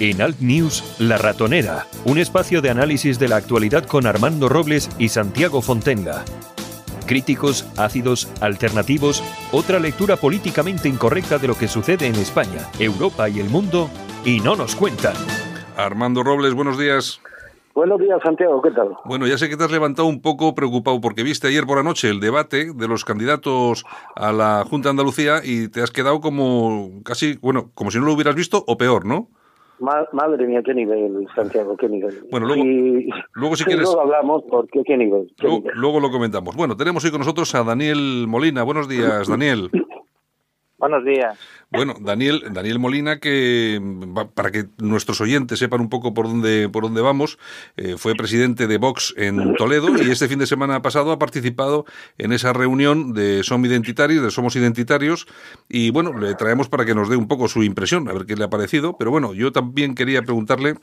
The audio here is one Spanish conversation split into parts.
En Alt News, La Ratonera, un espacio de análisis de la actualidad con Armando Robles y Santiago Fontenga. Críticos, ácidos, alternativos, otra lectura políticamente incorrecta de lo que sucede en España, Europa y el mundo, y no nos cuentan. Armando Robles, buenos días. Buenos días, Santiago, ¿qué tal? Bueno, ya sé que te has levantado un poco preocupado porque viste ayer por la noche el debate de los candidatos a la Junta de Andalucía y te has quedado como casi, bueno, como si no lo hubieras visto o peor, ¿no? Madre mía, qué nivel, Santiago, qué nivel. Bueno, luego, luego si quieres... Luego hablamos, porque qué nivel. luego, lo comentamos. Bueno, tenemos hoy con nosotros a Daniel Molina. Buenos días, Daniel. Buenos días. Bueno, Daniel, Daniel Molina, que para que nuestros oyentes sepan un poco por dónde, por dónde vamos, eh, fue presidente de Vox en Toledo y este fin de semana pasado ha participado en esa reunión de Somos Identitarios, de Somos Identitarios, y bueno, le traemos para que nos dé un poco su impresión, a ver qué le ha parecido, pero bueno, yo también quería preguntarle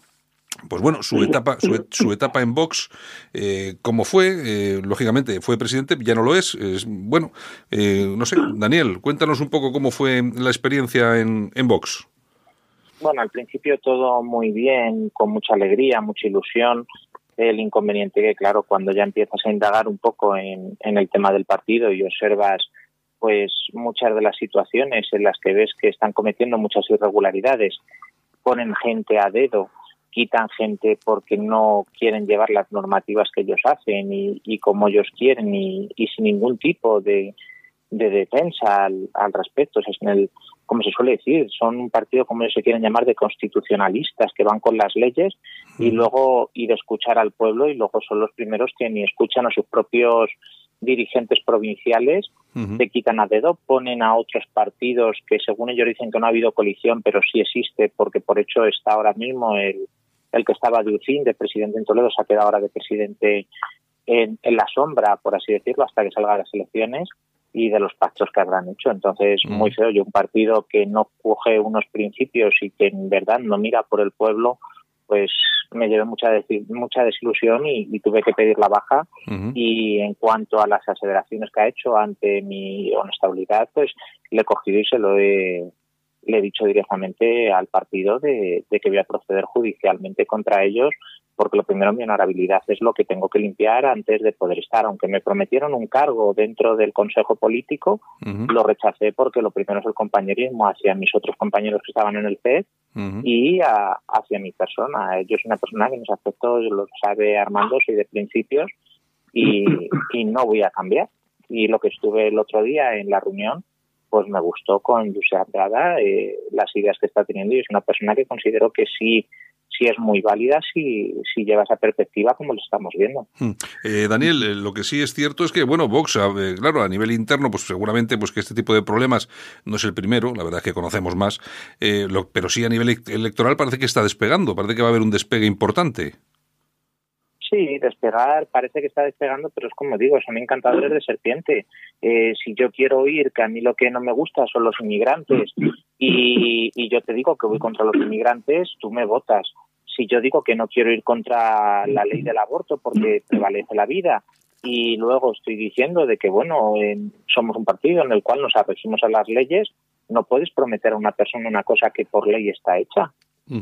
pues bueno, su etapa, su, etapa en Vox, eh, como fue, eh, lógicamente fue presidente, ya no lo es. es bueno, eh, no sé, Daniel, cuéntanos un poco cómo fue la experiencia en, en Vox. Bueno, al principio todo muy bien, con mucha alegría, mucha ilusión. El inconveniente que, claro, cuando ya empiezas a indagar un poco en, en el tema del partido y observas pues muchas de las situaciones en las que ves que están cometiendo muchas irregularidades, ponen gente a dedo quitan gente porque no quieren llevar las normativas que ellos hacen y, como ellos quieren y, sin ningún tipo de, defensa al, respecto. es en el, como se suele decir, son un partido, como ellos se quieren llamar, de constitucionalistas que van con las leyes y luego ir a escuchar al pueblo y luego son los primeros que ni escuchan a sus propios dirigentes provinciales, se quitan a dedo, ponen a otros partidos que según ellos dicen que no ha habido colisión, pero sí existe porque por hecho está ahora mismo el, el que estaba de UCIN, de presidente en Toledo, se ha quedado ahora de presidente en, la sombra, por así decirlo, hasta que salga de las elecciones y de los pactos que habrán hecho. Entonces, mm. muy feo. Yo, un partido que no coge unos principios y que en verdad no mira por el pueblo, pues me llevé mucha mucha desilusión y, tuve que pedir la baja. Y en cuanto a las aseveraciones que ha hecho ante mi honestabilidad, pues le he cogido y se lo he, le he dicho directamente al partido de, que voy a proceder judicialmente contra ellos porque lo primero mi honorabilidad es lo que tengo que limpiar antes de poder estar. Aunque me prometieron un cargo dentro del Consejo Político, lo rechacé porque lo primero es el compañerismo hacia mis otros compañeros que estaban en el FED y hacia mi persona. Yo soy una persona que mis aspectos lo sabe Armando, soy de principios y, y no voy a cambiar. Y lo que estuve el otro día en la reunión pues me gustó con Josep Prada eh, las ideas que está teniendo y es una persona que considero que sí sí es muy válida si, si lleva esa perspectiva como lo estamos viendo. Hmm. Eh, Daniel, eh, lo que sí es cierto es que, bueno, Vox, claro, a nivel interno, pues seguramente pues que este tipo de problemas no es el primero, la verdad es que conocemos más, pero sí a nivel electoral parece que está despegando, parece que va a haber un despegue importante. Sí, despegar, parece que está despegando, pero es como digo, son encantadores de serpiente. Eh, si yo quiero oír que a mí lo que no me gusta son los inmigrantes y, y yo te digo que voy contra los inmigrantes, tú me votas. Si yo digo que no quiero ir contra la ley del aborto porque prevalece la vida y luego estoy diciendo de que, bueno, somos un partido en el cual nos arregimos a las leyes, no puedes prometer a una persona una cosa que por ley está hecha.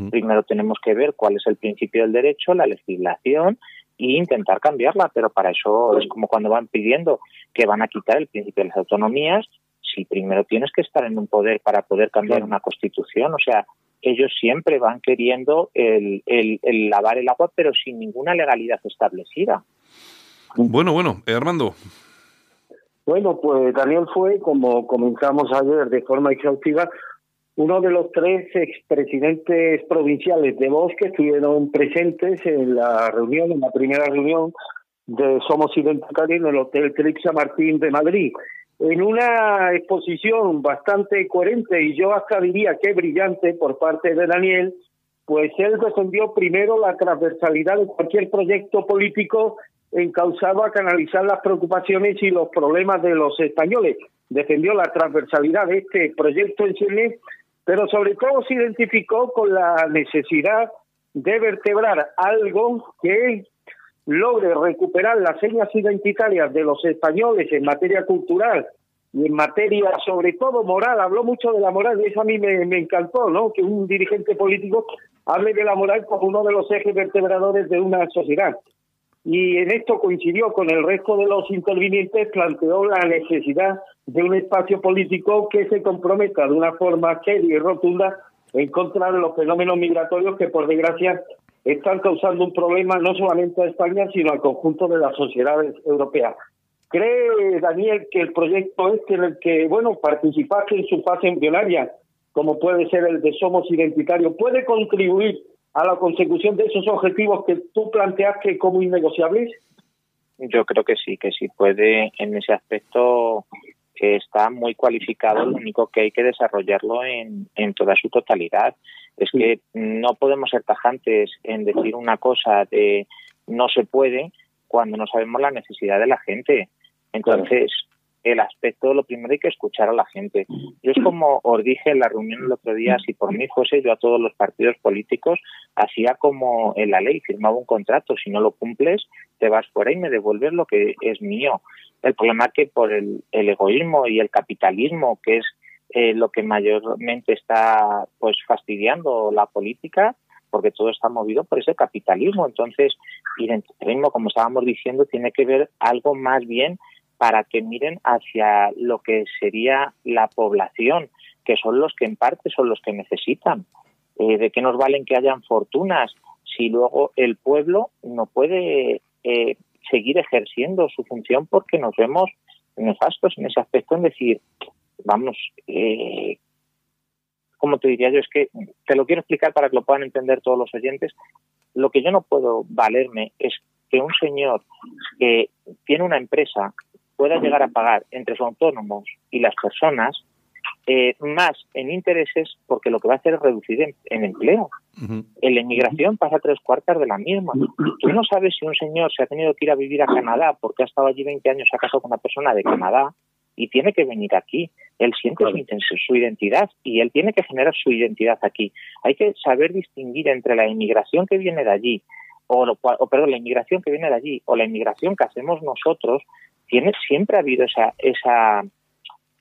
Primero tenemos que ver cuál es el principio del derecho, la legislación e intentar cambiarla, pero para eso es como cuando van pidiendo que van a quitar el principio de las autonomías, si primero tienes que estar en un poder para poder cambiar una constitución, o sea, ellos siempre van queriendo el, el, lavar el agua, pero sin ninguna legalidad establecida. Bueno, bueno, eh, Armando. Bueno, pues Daniel fue, como comentamos ayer de forma exhaustiva, uno de los tres expresidentes provinciales de Vox que estuvieron presentes en la reunión, en la primera reunión de Somos Identitarios en el Hotel Trixa Martín de Madrid. En una exposición bastante coherente y yo hasta diría que brillante por parte de Daniel, pues él defendió primero la transversalidad de cualquier proyecto político encausado a canalizar las preocupaciones y los problemas de los españoles. Defendió la transversalidad de este proyecto en Chile pero sobre todo se identificó con la necesidad de vertebrar algo que logre recuperar las señas identitarias de los españoles en materia cultural y en materia sobre todo moral, habló mucho de la moral y eso a mí me, encantó, ¿no? Que un dirigente político hable de la moral como uno de los ejes vertebradores de una sociedad. Y en esto coincidió con el resto de los intervinientes, planteó la necesidad de un espacio político que se comprometa de una forma seria y rotunda en contra de los fenómenos migratorios que, por desgracia, están causando un problema no solamente a España, sino al conjunto de las sociedades europeas. ¿Cree, Daniel, que el proyecto este en el que, bueno, participaste en su fase embrionaria, como puede ser el de Somos Identitarios, puede contribuir a la consecución de esos objetivos que tú planteaste como innegociables? Yo creo que sí, que sí puede en ese aspecto que está muy cualificado, lo único que hay que desarrollarlo en, en toda su totalidad. Es que no podemos ser tajantes en decir una cosa de no se puede cuando no sabemos la necesidad de la gente. Entonces, el aspecto, lo primero hay que escuchar a la gente. Yo es como os dije en la reunión el otro día, si por mí fuese yo a todos los partidos políticos, hacía como en la ley, firmaba un contrato, si no lo cumples, te vas fuera y me devuelves lo que es mío. El problema es que por el, egoísmo y el capitalismo, que es eh, lo que mayormente está pues fastidiando la política, porque todo está movido por ese capitalismo. Entonces, identitarismo, como estábamos diciendo, tiene que ver algo más bien para que miren hacia lo que sería la población, que son los que en parte son los que necesitan. Eh, ¿De qué nos valen que hayan fortunas si luego el pueblo no puede eh, seguir ejerciendo su función porque nos vemos nefastos en ese aspecto, en decir, vamos, eh, como te diría yo, es que te lo quiero explicar para que lo puedan entender todos los oyentes. Lo que yo no puedo valerme es que un señor que tiene una empresa pueda llegar a pagar entre los autónomos y las personas eh, más en intereses porque lo que va a hacer es reducir en, empleo. En la inmigración pasa tres cuartas de la misma. Tú no sabes si un señor se ha tenido que ir a vivir a Canadá porque ha estado allí 20 años, se ha casado con una persona de Canadá y tiene que venir aquí. Él siente su, identidad y él tiene que generar su identidad aquí. Hay que saber distinguir entre la inmigración que viene de allí, o, o perdón, la inmigración que viene de allí, o la inmigración que hacemos nosotros, tiene, siempre ha habido esa, esa,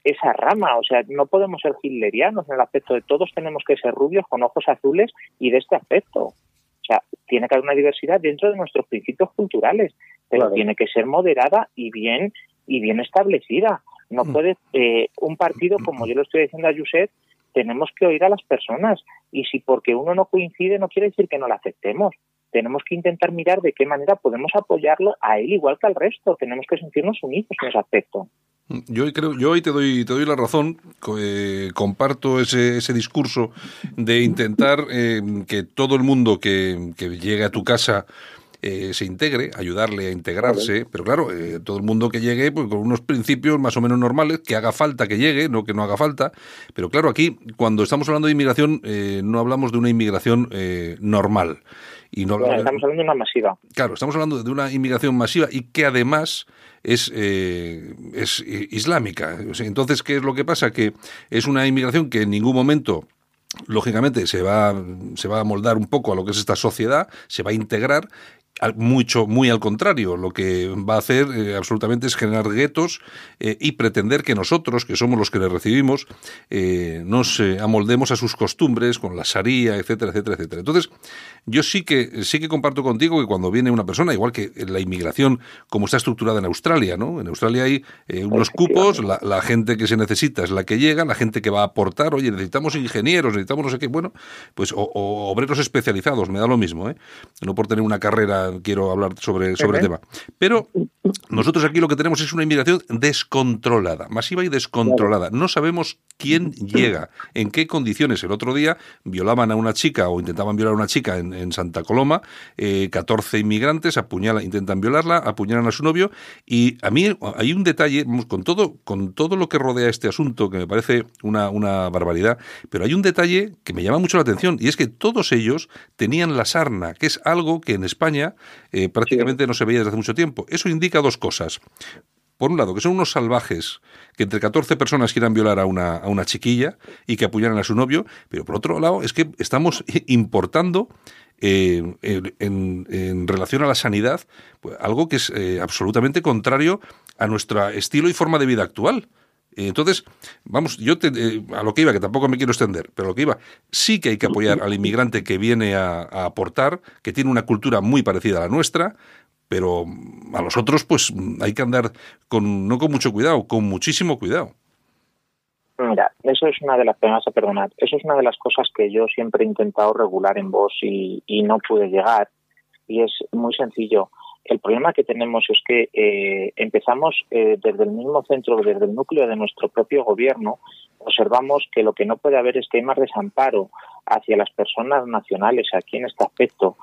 esa rama. O sea, no podemos ser hitlerianos en el aspecto de todos tenemos que ser rubios con ojos azules y de este aspecto. O sea, tiene que haber una diversidad dentro de nuestros principios culturales, pero tiene que ser moderada y bien y bien establecida. No mm. puede eh, un partido como yo lo estoy diciendo a Yuset, tenemos que oír a las personas y si porque uno no coincide no quiere decir que no la aceptemos tenemos que intentar mirar de qué manera podemos apoyarlo a él igual que al resto. Tenemos que sentirnos unidos en ese aspecto. Yo creo, yo hoy te doy, te doy la razón, eh, comparto ese, ese discurso de intentar eh, que todo el mundo que, que llegue a tu casa eh, se integre, ayudarle a integrarse, pero claro, eh, todo el mundo que llegue pues, con unos principios más o menos normales, que haga falta que llegue, no que no haga falta, pero claro, aquí cuando estamos hablando de inmigración eh, no hablamos de una inmigración normal. Y no estamos hablando de una masiva. Claro, estamos hablando de una inmigración masiva y que además es, es islámica. entonces, ¿qué es lo que pasa? Que es una inmigración que en ningún momento lógicamente se va, se va a moldar un poco a lo que es esta sociedad, se va a integrar mucho, muy al contrario, lo que va a hacer eh, absolutamente es generar guetos eh, y pretender que nosotros, que somos los que le recibimos, eh, nos amoldemos a sus costumbres con la sharia, etcétera, etcétera, etcétera. Entonces, yo sí que sí que comparto contigo que cuando viene una persona, igual que la inmigración como está estructurada en Australia, ¿no? En Australia hay unos cupos, la, gente que se necesita es la que llega, la gente que va a aportar, oye, necesitamos ingenieros, necesitamos no sé qué, bueno, pues o, o obreros especializados, me da lo mismo, ¿eh? No por tener una carrera quiero hablar sobre, sobre el tema. Pero nosotros aquí lo que tenemos es una inmigración descontrolada, masiva y descontrolada. No sabemos quién llega, en qué condiciones. El otro día violaban a una chica o intentaban violar a una chica en, Santa Coloma, 14 eh, inmigrantes apuñalan, intentan violarla, apuñalan a su novio y a mí hay un detalle, con todo, con todo lo que rodea este asunto, que me parece una, una barbaridad, pero hay un detalle que me llama mucho la atención y es que todos ellos tenían la sarna, que es algo que en España eh, prácticamente no se veía desde hace mucho tiempo. Eso indica dos cosas. Por un lado, que son unos salvajes que entre 14 personas quieran violar a una, a una chiquilla y que apoyaran a su novio, pero por otro lado es que estamos importando eh, en, relación a la sanidad pues, algo que es eh, absolutamente contrario a nuestro estilo y forma de vida actual. Entonces, vamos, yo te, eh, a lo que iba, que tampoco me quiero extender, pero a lo que iba, sí que hay que apoyar al inmigrante que viene a, aportar, que tiene una cultura muy parecida a la nuestra, pero a los otros, pues hay que andar con, no con mucho cuidado, con muchísimo cuidado. Mira, eso es una de las, a perdonar, eso es una de las cosas que yo siempre he intentado regular en vos y no pude llegar. Y es muy sencillo. El problema que tenemos es que eh, empezamos eh, desde el mismo centro, desde el núcleo de nuestro propio gobierno, observamos que lo que no puede haber es que hay más desamparo hacia las personas nacionales aquí en este aspecto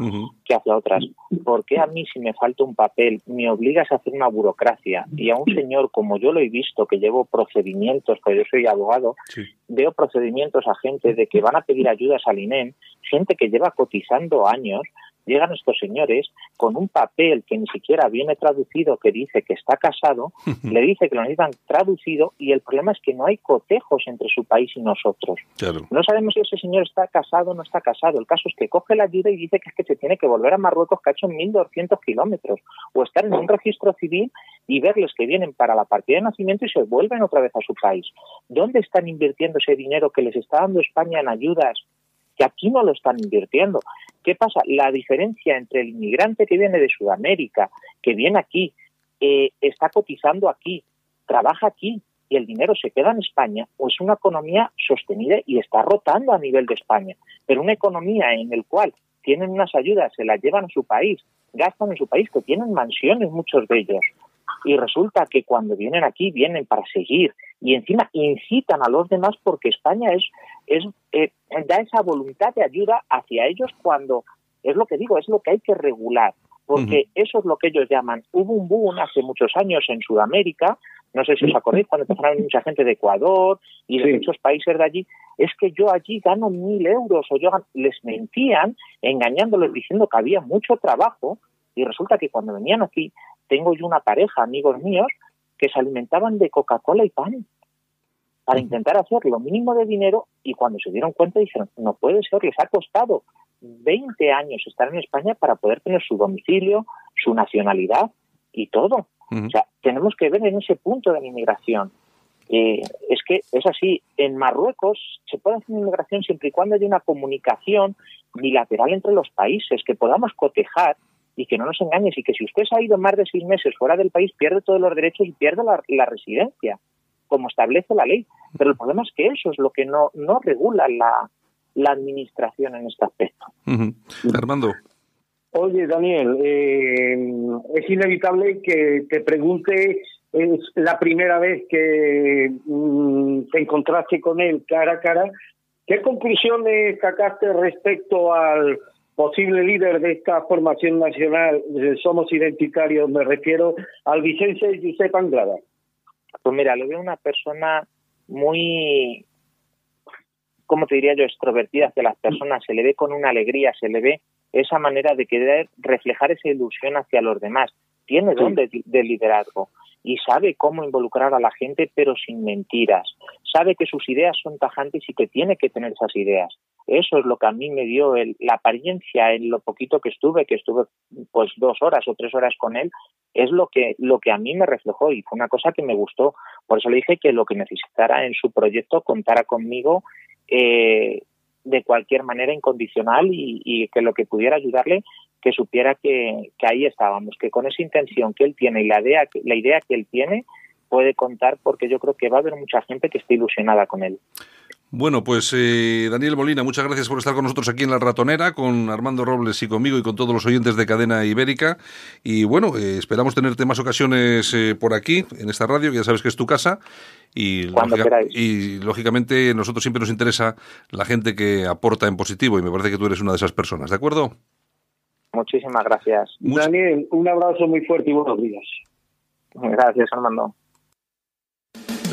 que hacia otras. ¿Por qué a mí si me falta un papel me obligas a hacer una burocracia. Y a un señor como yo lo he visto que llevo procedimientos, porque yo soy abogado, veo procedimientos a gente de que van a pedir ayudas al INEM, gente que lleva cotizando años, llegan estos señores con un papel que ni siquiera viene traducido que dice que está casado, le dice que lo necesitan traducido y el problema es que no hay cotejos entre su país y nosotros. No sabemos si ese señor está casado o no está casado. El caso es que coge la ayuda y dice que es que se tiene que volver a Marruecos que ha hecho 1.200 kilómetros o estar en un registro civil y verles que vienen para la partida de nacimiento y se vuelven otra vez a su país. ¿Dónde están invirtiendo ese dinero que les está dando España en ayudas que aquí no lo están invirtiendo. ¿Qué pasa? La diferencia entre el inmigrante que viene de Sudamérica, que viene aquí, eh, está cotizando aquí, trabaja aquí y el dinero se queda en España, o es una economía sostenida y está rotando a nivel de España. Pero una economía en la cual tienen unas ayudas, se las llevan a su país, gastan en su país, que tienen mansiones muchos de ellos, y resulta que cuando vienen aquí vienen para seguir y encima incitan a los demás porque España es, es eh, da esa voluntad de ayuda hacia ellos cuando es lo que digo, es lo que hay que regular, porque eso es lo que ellos llaman. Hubo un boom hace muchos años en Sudamérica, no sé si os acordáis, cuando empezaron mucha gente de Ecuador y de muchos países de allí, es que yo allí gano mil euros o yo les mentían engañándoles diciendo que había mucho trabajo y resulta que cuando venían aquí tengo yo una pareja, amigos míos, que se alimentaban de Coca-Cola y pan para intentar hacer lo mínimo de dinero y cuando se dieron cuenta dijeron, no puede ser, les ha costado 20 años estar en España para poder tener su domicilio, su nacionalidad y todo. O sea, tenemos que ver en ese punto de la inmigración. Eh, es que es así, en Marruecos se puede hacer inmigración siempre y cuando haya una comunicación bilateral entre los países, que podamos cotejar y que no nos engañes y que si usted se ha ido más de seis meses fuera del país pierde todos los derechos y pierde la, residencia, como establece la ley. Pero el problema es que eso es lo que no, no regula la, la administración en este aspecto. Armando. Oye, Daniel, eh, es inevitable que te pregunte, es la primera vez que mm, te encontraste con él cara a cara, ¿qué conclusiones sacaste respecto al posible líder de esta formación nacional, Somos Identitarios, me refiero al Vicente Josep Anglada. Pues mira, lo veo una persona muy, ¿cómo te diría yo?, extrovertida hacia las personas, se le ve con una alegría, se le ve esa manera de querer reflejar esa ilusión hacia los demás. Tiene don de liderazgo y sabe cómo involucrar a la gente, pero sin mentiras. Sabe que sus ideas son tajantes y que tiene que tener esas ideas. Eso es lo que a mí me dio la apariencia en lo poquito que estuve, que estuve pues dos horas o tres horas con él, es lo que, lo que a mí me reflejó y fue una cosa que me gustó. Por eso le dije que lo que necesitara en su proyecto contara conmigo eh, de cualquier manera incondicional y, que lo que pudiera ayudarle que supiera que, ahí estábamos, que con esa intención que él tiene y la idea, la idea que él tiene puede contar porque yo creo que va a haber mucha gente que esté ilusionada con él. Bueno, pues eh, Daniel Molina, muchas gracias por estar con nosotros aquí en La Ratonera, con Armando Robles y conmigo y con todos los oyentes de Cadena Ibérica. Y bueno, eh, esperamos tenerte más ocasiones eh, por aquí, en esta radio, que ya sabes que es tu casa. Y, y lógicamente nosotros siempre nos interesa la gente que aporta en positivo y me parece que tú eres una de esas personas, ¿de acuerdo? Muchísimas gracias. Daniel, un abrazo muy fuerte y buenos días. Gracias, Armando